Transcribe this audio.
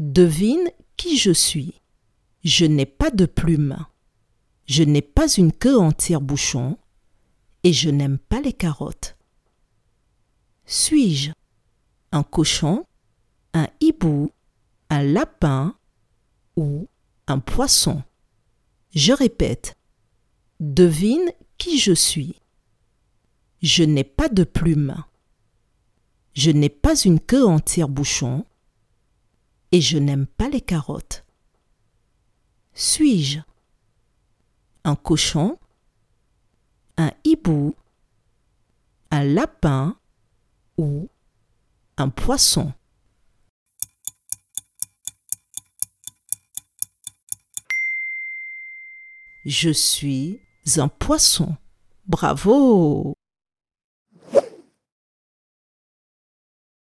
Devine qui je suis. Je n'ai pas de plumes. Je n'ai pas une queue en tire-bouchon et je n'aime pas les carottes. Suis-je un cochon, un hibou, un lapin ou un poisson? Je répète. Devine qui je suis. Je n'ai pas de plumes. Je n'ai pas une queue en tire-bouchon et je n'aime pas les carottes. Suis-je un cochon, un hibou, un lapin ou un poisson? Je suis un poisson. Bravo